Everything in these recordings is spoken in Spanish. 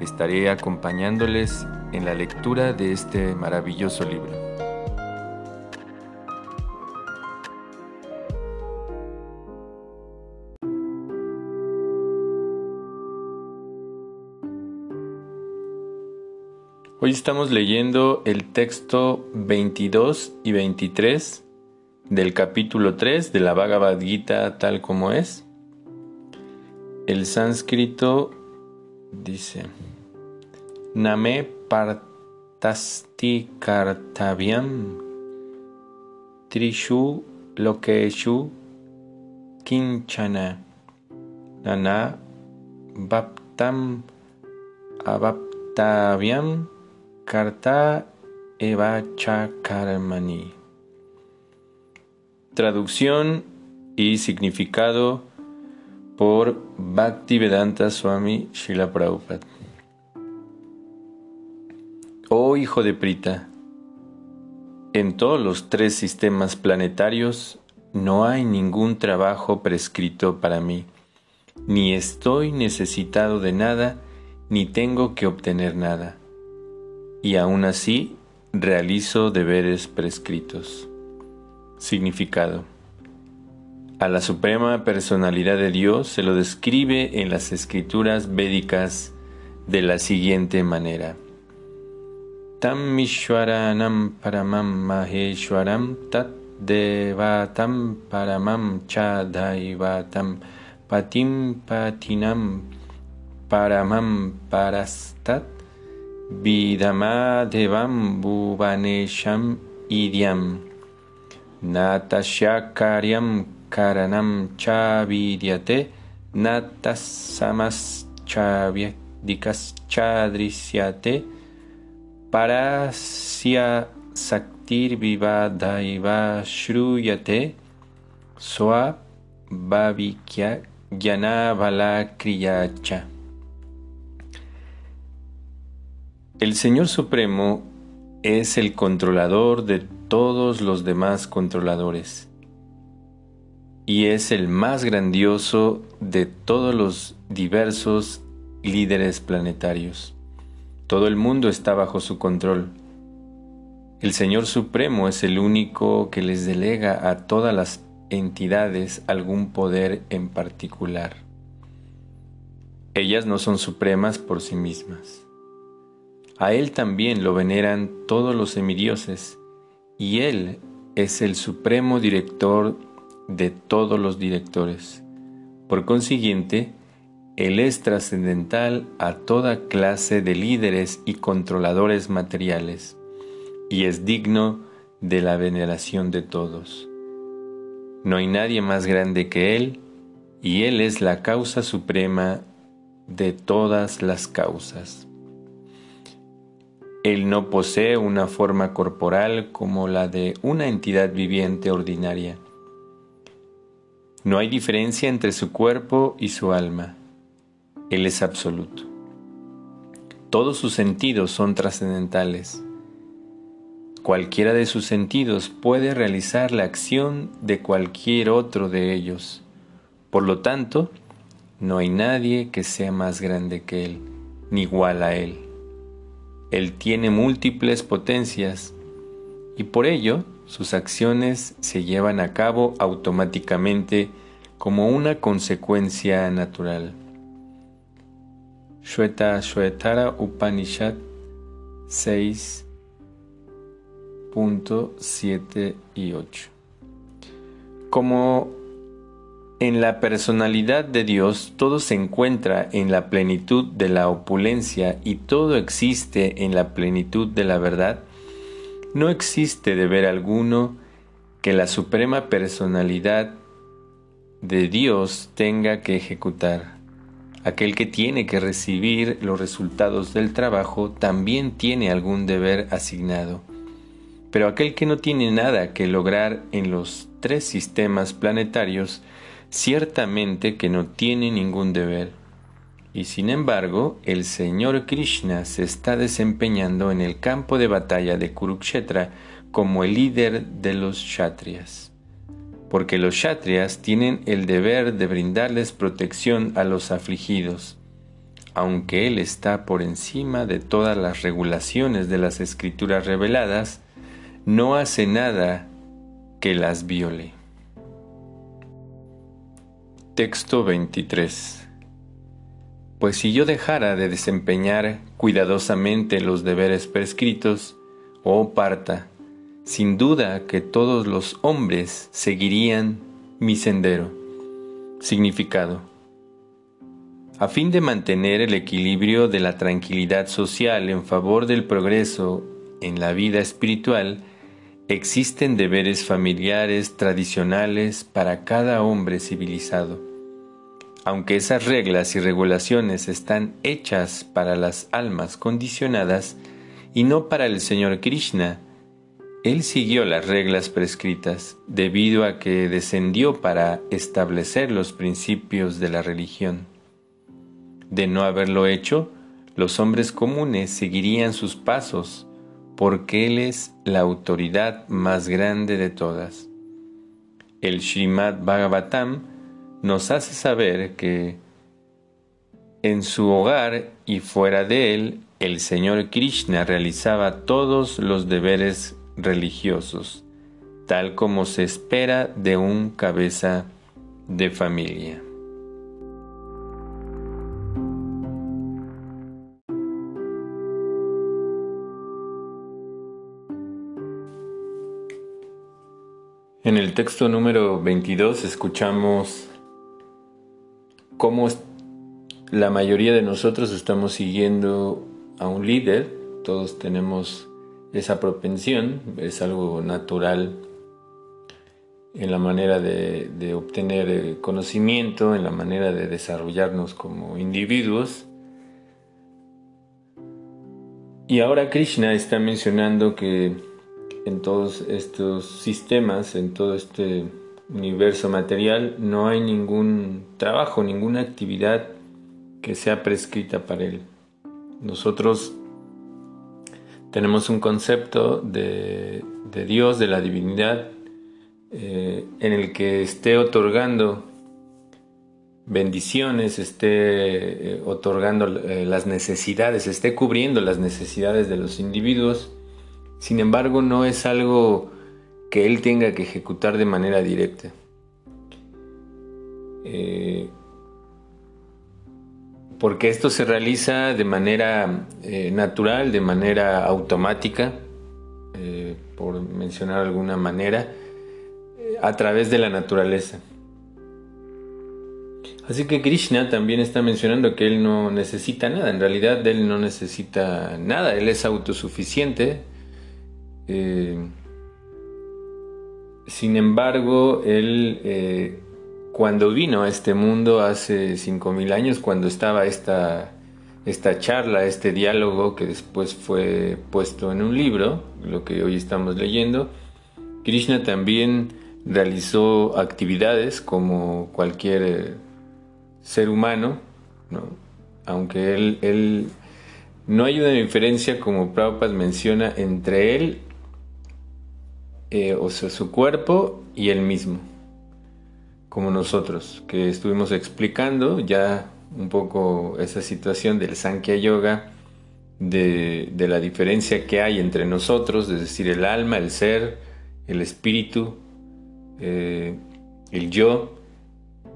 Estaré acompañándoles en la lectura de este maravilloso libro. Hoy estamos leyendo el texto 22 y 23 del capítulo 3 de la Bhagavad Gita tal como es. El sánscrito dice, Name partasti kartavyam trishu lokeshu kinchana. Nana baptam abaptavyam karta evacha karmani Traducción y significado por Bhaktivedanta Swami Srila Prabhupada. Oh hijo de Prita, en todos los tres sistemas planetarios no hay ningún trabajo prescrito para mí, ni estoy necesitado de nada, ni tengo que obtener nada, y aún así realizo deberes prescritos. Significado. A la Suprema Personalidad de Dios se lo describe en las escrituras védicas de la siguiente manera. तं ईश्वराणां परमं महेश्वरं तत् देवातं परमं च दैवतं पतिं पथिनं परमं परस्तत् विधमाधिवं भुवनेशम् इदं न तस्य कार्यं करणं च विद्यते न तत्समश्च व्यक्तिकश्च दृश्यते parasya saktir vivadaiva shruyate swa bhavikya vala kriyacha. El Señor Supremo es el controlador de todos los demás controladores y es el más grandioso de todos los diversos líderes planetarios. Todo el mundo está bajo su control. El Señor Supremo es el único que les delega a todas las entidades algún poder en particular. Ellas no son supremas por sí mismas. A Él también lo veneran todos los semidioses y Él es el supremo director de todos los directores. Por consiguiente, Él es trascendental a toda clase de líderes y controladores materiales, y es digno de la veneración de todos. No hay nadie más grande que Él, y Él es la causa suprema de todas las causas. Él no posee una forma corporal como la de una entidad viviente ordinaria. No hay diferencia entre su cuerpo y su alma. Él es absoluto. Todos sus sentidos son trascendentales. Cualquiera de sus sentidos puede realizar la acción de cualquier otro de ellos. Por lo tanto, no hay nadie que sea más grande que Él, ni igual a Él. Él tiene múltiples potencias y por ello sus acciones se llevan a cabo automáticamente como una consecuencia natural. Shweta Shwetara Upanishad 6.7 y 8 Como en la personalidad de Dios todo se encuentra en la plenitud de la opulencia y todo existe en la plenitud de la verdad. No existe deber alguno que la suprema personalidad de Dios tenga que ejecutar. Aquel que tiene que recibir los resultados del trabajo también tiene algún deber asignado. Pero aquel que no tiene nada que lograr en los tres sistemas planetarios, ciertamente que no tiene ningún deber. Y sin embargo, el Señor Krishna se está desempeñando en el campo de batalla de Kurukshetra como el líder de los Kshatriyas. Porque los Kshatriyas tienen el deber de brindarles protección a los afligidos, aunque Él está por encima de todas las regulaciones de las escrituras reveladas, no hace nada que las viole. Texto 23 Pues si yo dejara de desempeñar cuidadosamente los deberes prescritos, oh Parta, sin duda que todos los hombres seguirían mi sendero. Significado. A fin de mantener el equilibrio de la tranquilidad social en favor del progreso en la vida espiritual, existen deberes familiares tradicionales para cada hombre civilizado. Aunque esas reglas y regulaciones están hechas para las almas condicionadas y no para el Señor Krishna, Él siguió las reglas prescritas debido a que descendió para establecer los principios de la religión. De no haberlo hecho, los hombres comunes seguirían sus pasos porque Él es la autoridad más grande de todas. El Srimad Bhagavatam nos hace saber que en su hogar y fuera de él, el Señor Krishna realizaba todos los deberes religiosos, tal como se espera de un cabeza de familia. En el texto número 22 escuchamos cómo la mayoría de nosotros estamos siguiendo a un líder, todos tenemos esa propensión, es algo natural en la manera de, obtener conocimiento, en la manera de desarrollarnos como individuos. Y ahora Krishna está mencionando que en todos estos sistemas, en todo este universo material, no hay ningún trabajo, ninguna actividad que sea prescrita para él. Nosotros tenemos un concepto de, Dios, de la divinidad, eh, en el que esté otorgando bendiciones, esté eh, otorgando eh, las necesidades, esté cubriendo las necesidades de los individuos sin embargo, no es algo que él tenga que ejecutar de manera directa. Porque esto se realiza de manera eh, natural, de manera automática, eh, por mencionar alguna manera, a través de la naturaleza. Así que Krishna también está mencionando que él no necesita nada, en realidad él no necesita nada, él es autosuficiente, eh, sin embargo, él eh, cuando vino a este mundo hace 5.000 años, cuando estaba esta, esta charla, este diálogo que después fue puesto en un libro, lo que hoy estamos leyendo, Krishna también realizó actividades como cualquier eh, ser humano, aunque él, él, no hay una diferencia como Prabhupada menciona entre él eh, o sea, su cuerpo y él mismo, como nosotros, que estuvimos explicando ya un poco esa situación del Sankhya Yoga, de, la diferencia que hay entre nosotros, es decir, el alma, el ser, el espíritu, eh, el yo,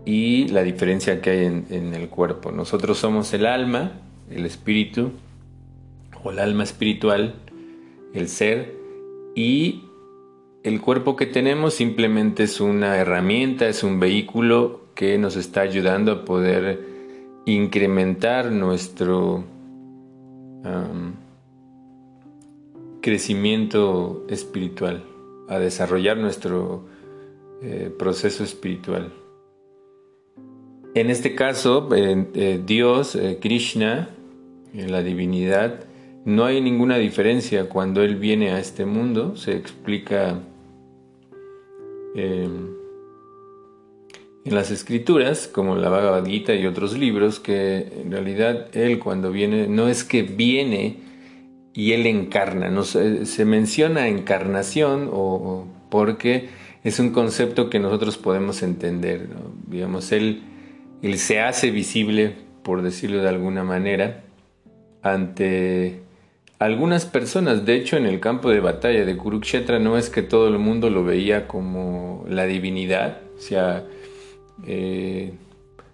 y la diferencia que hay en, en, el cuerpo. Nosotros somos el alma, el espíritu, o el alma espiritual, el ser, y el cuerpo que tenemos simplemente es una herramienta, es un vehículo que nos está ayudando a poder incrementar nuestro crecimiento espiritual, a desarrollar nuestro eh, proceso espiritual. En este caso, eh, Dios, Krishna, la divinidad, no hay ninguna diferencia cuando Él viene a este mundo, se explica en las escrituras, como la Bhagavad Gita y otros libros, que en realidad Él cuando viene, no es que viene y Él encarna, no, se, menciona encarnación o, porque es un concepto que nosotros podemos entender, digamos, él, él se hace visible, por decirlo de alguna manera, ante algunas personas, de hecho en el campo de batalla de Kurukshetra no es que todo el mundo lo veía como la divinidad, o sea, eh,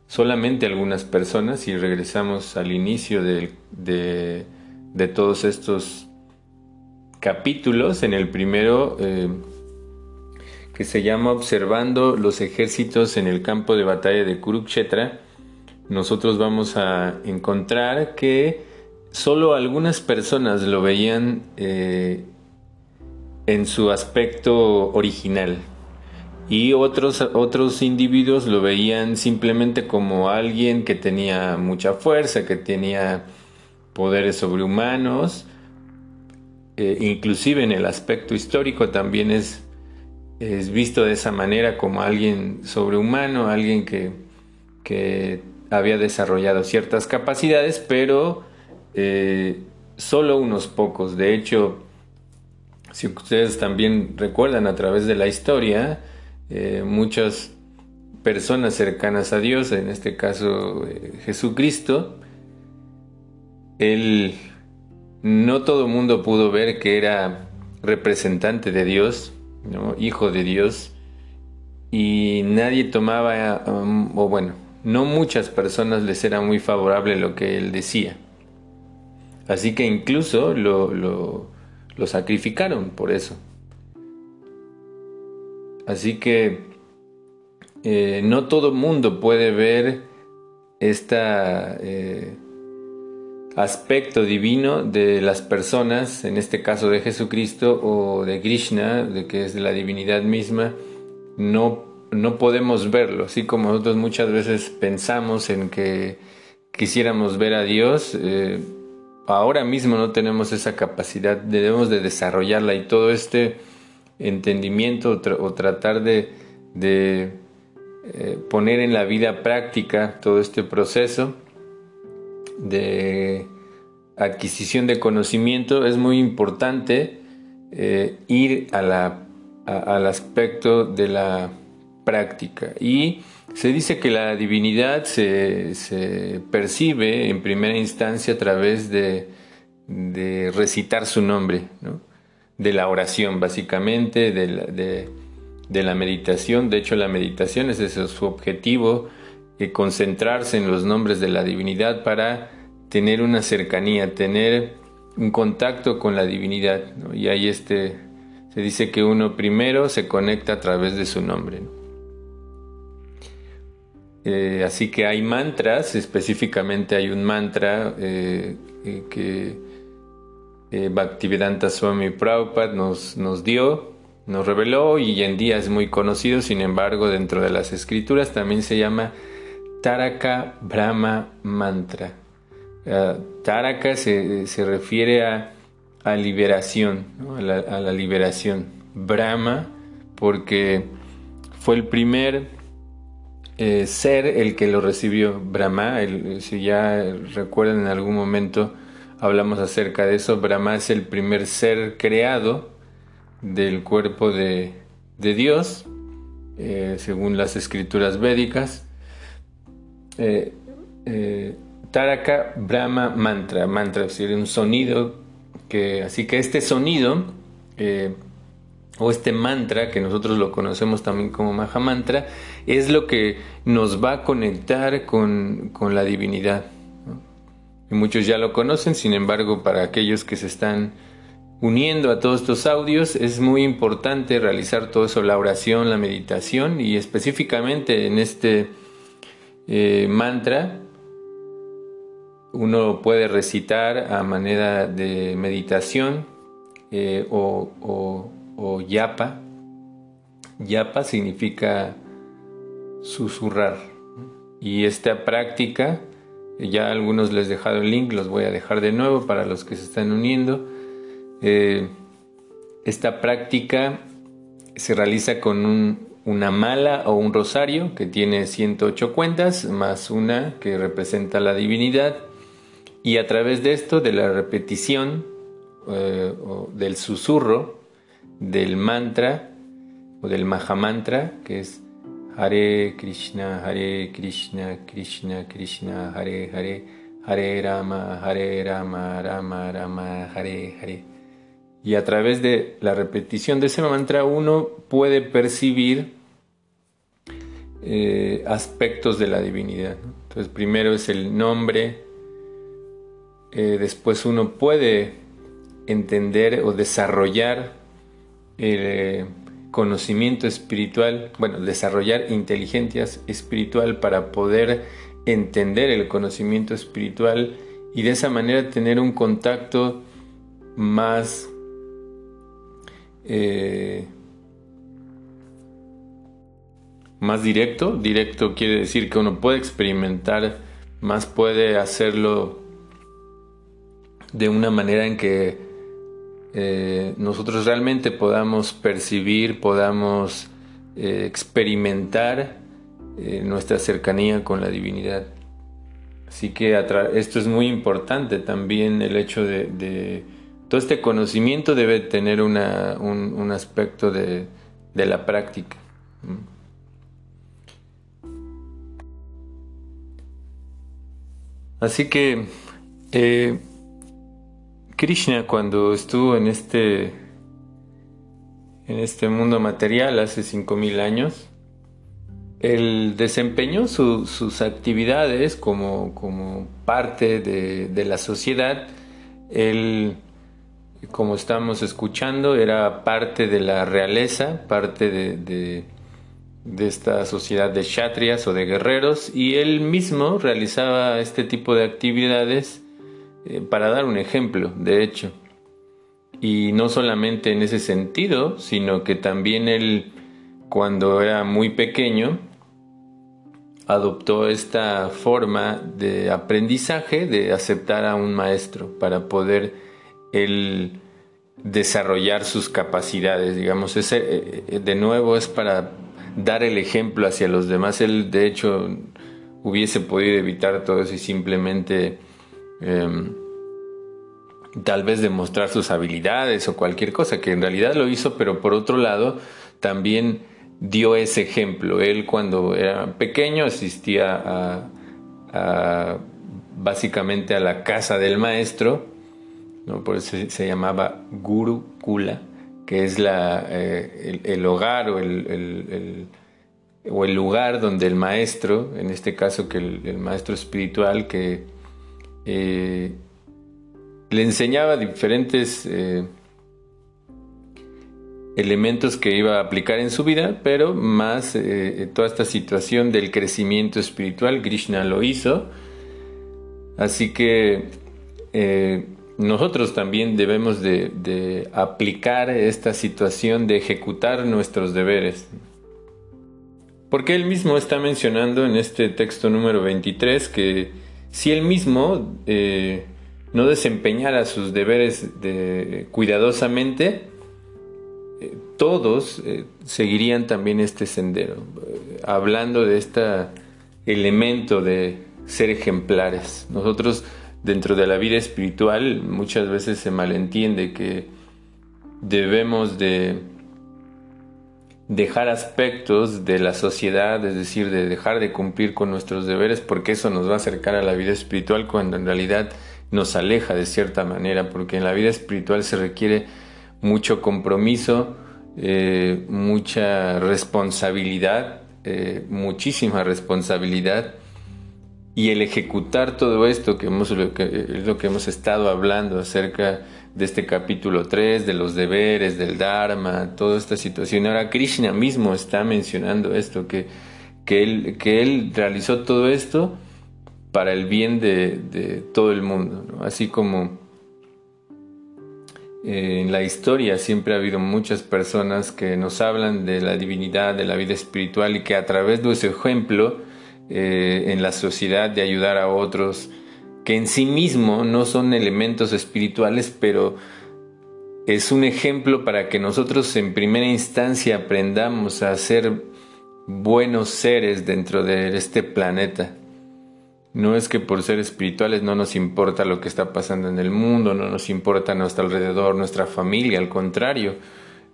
solamente algunas personas, y regresamos al inicio de, todos estos capítulos, en el primero eh, que se llama Observando los ejércitos en el campo de batalla de Kurukshetra, nosotros vamos a encontrar que solo algunas personas lo veían eh, en su aspecto original, y otros, otros individuos lo veían simplemente como alguien que tenía mucha fuerza, que tenía poderes sobrehumanos, eh, inclusive en el aspecto histórico también es, es, visto de esa manera como alguien sobrehumano, alguien que, que había desarrollado ciertas capacidades, pero eh, solo unos pocos. De hecho, si ustedes también recuerdan a través de la historia, eh, muchas personas cercanas a Dios, en este caso eh, Jesucristo, él no todo el mundo pudo ver que era representante de Dios, hijo de Dios, y nadie tomaba, um, o bueno, no muchas personas les era muy favorable lo que él decía. Así que incluso lo, lo sacrificaron por eso. Así que eh, no todo mundo puede ver este aspecto divino de las personas, en este caso de Jesucristo o de Krishna, de que es la divinidad misma, no, no podemos verlo, así como nosotros muchas veces pensamos en que quisiéramos ver a Dios, eh, ahora mismo no tenemos esa capacidad, debemos de desarrollarla y todo este entendimiento o, tratar de, eh, poner en la vida práctica todo este proceso de adquisición de conocimiento, es muy importante eh, ir a la, al aspecto de la práctica. Y se dice que la divinidad se, percibe en primera instancia a través de, recitar su nombre. ¿no? de la oración, básicamente, de la, meditación. De hecho, la meditación es su objetivo, eh, concentrarse en los nombres de la divinidad para tener una cercanía, tener un contacto con la divinidad. Y ahí este, se dice que uno primero se conecta a través de su nombre. Eh, así que hay mantras, específicamente hay un mantra eh, que eh, Bhaktivedanta Swami Prabhupada nos, nos dio, nos reveló y en día es muy conocido, sin embargo dentro de las escrituras también se llama Taraka Brahma Mantra. Uh, taraka se, refiere a, a liberación, a, la, liberación. Brahma, porque fue el primer eh, ser el que lo recibió. Brahma, si ya recuerdan en algún momento, hablamos acerca de eso. Brahma es el primer ser creado del cuerpo de, Dios, eh, según las escrituras védicas. Eh, Taraka Brahma Mantra, mantra, es decir, un sonido que, así que este sonido o este mantra, que nosotros lo conocemos también como Maha Mantra, es lo que nos va a conectar con, con la divinidad y muchos ya lo conocen, sin embargo, para aquellos que se están uniendo a todos estos audios, es muy importante realizar todo eso, la oración, la meditación y específicamente en este eh, mantra, uno puede recitar a manera de meditación eh, o, o, o yapa. Yapa significa susurrar. Y esta práctica, ya algunos les he dejado el link, los voy a dejar de nuevo para los que se están uniendo. Eh, esta práctica se realiza con una mala o un rosario que tiene 108 cuentas, más una que representa la divinidad. Y a través de esto, de la repetición eh, o del susurro del mantra o del Mahamantra, que es Hare Krishna, Hare Krishna, Krishna Krishna, Hare Hare, Hare Rama, Hare Rama, Rama Rama, Hare Hare. Y a través de la repetición de ese mantra uno puede percibir eh, aspectos de la divinidad. Entonces primero es el nombre, eh, después uno puede entender o desarrollar el eh, conocimiento espiritual, bueno, desarrollar inteligencia espiritual para poder entender el conocimiento espiritual y de esa manera tener un contacto más eh, más directo. Directo quiere decir que uno puede experimentar, más puede hacerlo de una manera en que eh, nosotros realmente podamos percibir, podamos eh, experimentar eh, nuestra cercanía con la divinidad. Así que esto es muy importante también el hecho de, todo este conocimiento debe tener un, aspecto de, la práctica. Así que Krishna cuando estuvo en este, en este mundo material hace 5.000 años, él desempeñó sus actividades como, como parte de, la sociedad. Él, como estamos escuchando, era parte de la realeza, parte de, de esta sociedad de kshatriyas o de guerreros, y él mismo realizaba este tipo de actividades eh, para dar un ejemplo, de hecho. Y no solamente en ese sentido, sino que también él, cuando era muy pequeño, adoptó esta forma de aprendizaje de aceptar a un maestro para poder él desarrollar sus capacidades, digamos, ese eh, de nuevo es para dar el ejemplo hacia los demás. Él de hecho hubiese podido evitar todo eso y simplemente Em, tal vez demostrar sus habilidades o cualquier cosa, que en realidad lo hizo, pero por otro lado también dio ese ejemplo. Él cuando era pequeño asistía a, básicamente a la casa del maestro, ¿no? por eso se, llamaba Guru Kula, que es la, eh, el, hogar o el, o el lugar donde el maestro, en este caso que el maestro espiritual que eh, le enseñaba diferentes eh, elementos que iba a aplicar en su vida, pero más eh, toda esta situación del crecimiento espiritual, Krishna lo hizo. Así que nosotros también debemos de, aplicar esta situación de ejecutar nuestros deberes. Porque él mismo está mencionando en este texto número 23 que si él mismo eh, no desempeñara sus deberes cuidadosamente, eh, todos eh, seguirían también este sendero, hablando de este elemento de ser ejemplares. Nosotros dentro de la vida espiritual muchas veces se malentiende que debemos de dejar aspectos de la sociedad, es decir, de dejar de cumplir con nuestros deberes, porque eso nos va a acercar a la vida espiritual cuando en realidad nos aleja de cierta manera, porque en la vida espiritual se requiere mucho compromiso, eh, mucha responsabilidad, eh, muchísima responsabilidad, y el ejecutar todo esto que, hemos, que es lo que hemos estado hablando acerca de este capítulo 3, de los deberes, del Dharma, toda esta situación. Ahora Krishna mismo está mencionando esto, que, que, él, que él realizó todo esto para el bien de, todo el mundo, así como eh, en la historia siempre ha habido muchas personas que nos hablan de la divinidad, de la vida espiritual y que a través de su ejemplo eh, en la sociedad, de ayudar a otros, que en sí mismo no son elementos espirituales, pero es un ejemplo para que nosotros en primera instancia aprendamos a ser buenos seres dentro de este planeta. No es que por ser espirituales no nos importa lo que está pasando en el mundo, no nos importa nuestro alrededor, nuestra familia, al contrario,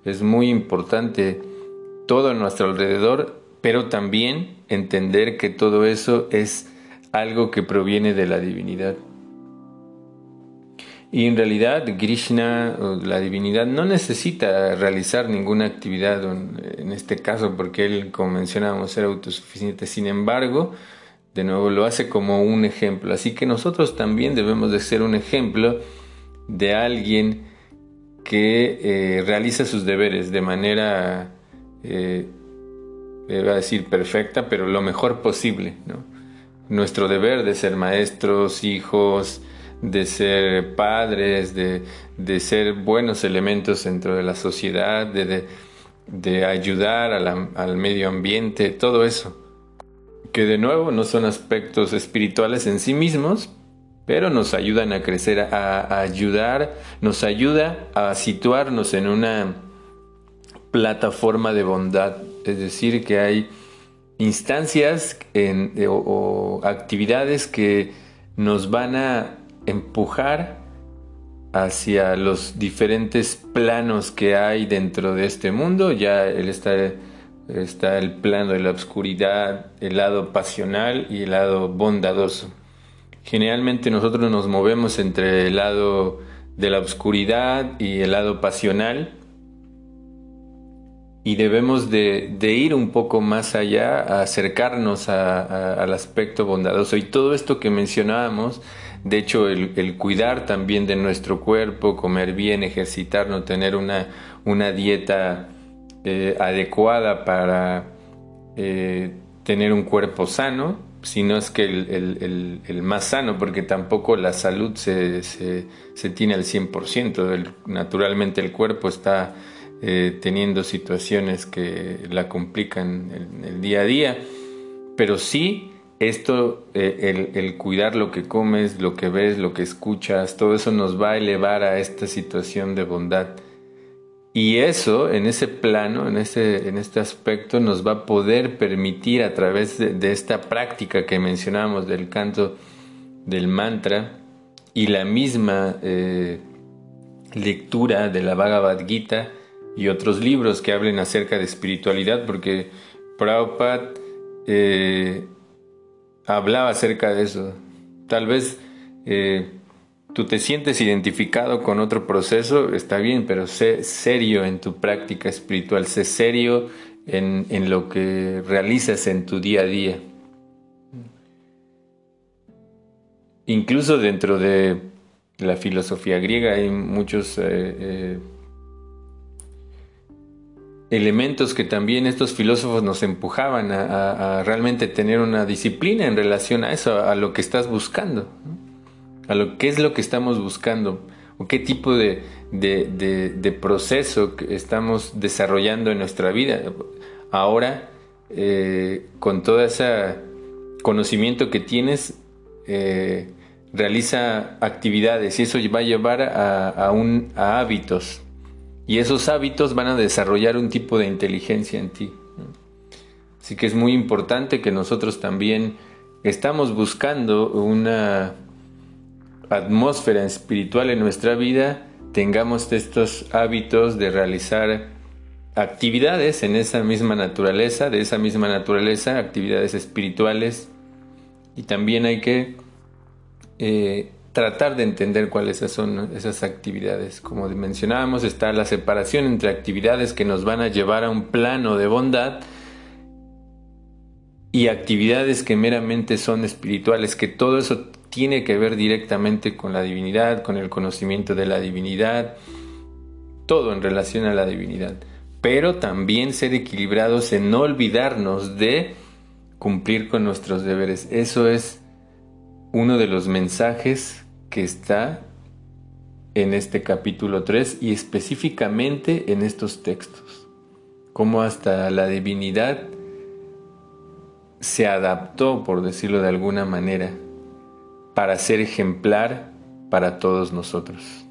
es muy importante todo a nuestro alrededor, pero también entender que todo eso es algo que proviene de la divinidad. Y en realidad Krishna, la divinidad, no necesita realizar ninguna actividad en este caso porque él, como mencionábamos, era autosuficiente. Sin embargo, de nuevo lo hace como un ejemplo. Así que nosotros también debemos de ser un ejemplo de alguien que eh, realiza sus deberes de manera, eh, iba a decir perfecta, pero lo mejor posible. Nuestro deber de ser maestros, hijos, de ser padres, de, ser buenos elementos dentro de la sociedad, de, ayudar al medio ambiente, todo eso. Que de nuevo no son aspectos espirituales en sí mismos, pero nos ayudan a crecer, a, ayudar, nos ayuda a situarnos en una plataforma de bondad. Es decir, que hay instancias o actividades que nos van a empujar hacia los diferentes planos que hay dentro de este mundo. Ya está, está el plano de la oscuridad, el lado pasional y el lado bondadoso. Generalmente nosotros nos movemos entre el lado de la oscuridad y el lado pasional y debemos de, ir un poco más allá, a acercarnos al aspecto bondadoso. Y todo esto que mencionábamos de hecho, el, cuidar también de nuestro cuerpo, comer bien, ejercitarnos, tener una, una dieta eh, adecuada para eh, tener un cuerpo sano, si no es que el, más sano, porque tampoco la salud se, tiene al 100%. naturalmente el cuerpo está eh, teniendo situaciones que la complican en el día a día, pero sí esto, eh, el, cuidar lo que comes, lo que ves, lo que escuchas, todo eso nos va a elevar a esta situación de bondad. Y eso, en ese plano, en, ese, en este aspecto, nos va a poder permitir a través de, esta práctica que mencionamos del canto del mantra y la misma eh, lectura de la Bhagavad Gita y otros libros que hablen acerca de espiritualidad, porque Prabhupada eh, hablaba acerca de eso. Tal vez eh, tú te sientes identificado con otro proceso, está bien, pero sé serio en tu práctica espiritual, sé serio en, en lo que realizas en tu día a día. Incluso dentro de la filosofía griega hay muchos... Eh, elementos que también estos filósofos nos empujaban a, realmente tener una disciplina en relación a eso, a, lo que estás buscando, a lo que es lo que estamos buscando, o qué tipo de, proceso que estamos desarrollando en nuestra vida. Ahora, eh, con todo ese conocimiento que tienes, eh, realiza actividades y eso va a llevar a, a hábitos y esos hábitos van a desarrollar un tipo de inteligencia en ti. Así que es muy importante que nosotros también estamos buscando una atmósfera espiritual en nuestra vida, tengamos estos hábitos de realizar actividades en esa misma naturaleza, de esa misma naturaleza, actividades espirituales. Y también hay que eh, tratar de entender cuáles son esas actividades. Como mencionábamos, está la separación entre actividades que nos van a llevar a un plano de bondad y actividades que meramente son espirituales, que todo eso tiene que ver directamente con la divinidad, con el conocimiento de la divinidad, todo en relación a la divinidad. Pero también ser equilibrados en no olvidarnos de cumplir con nuestros deberes. Eso es uno de los mensajes que está en este capítulo 3 y específicamente en estos textos, como hasta la divinidad se adaptó, por decirlo de alguna manera, para ser ejemplar para todos nosotros.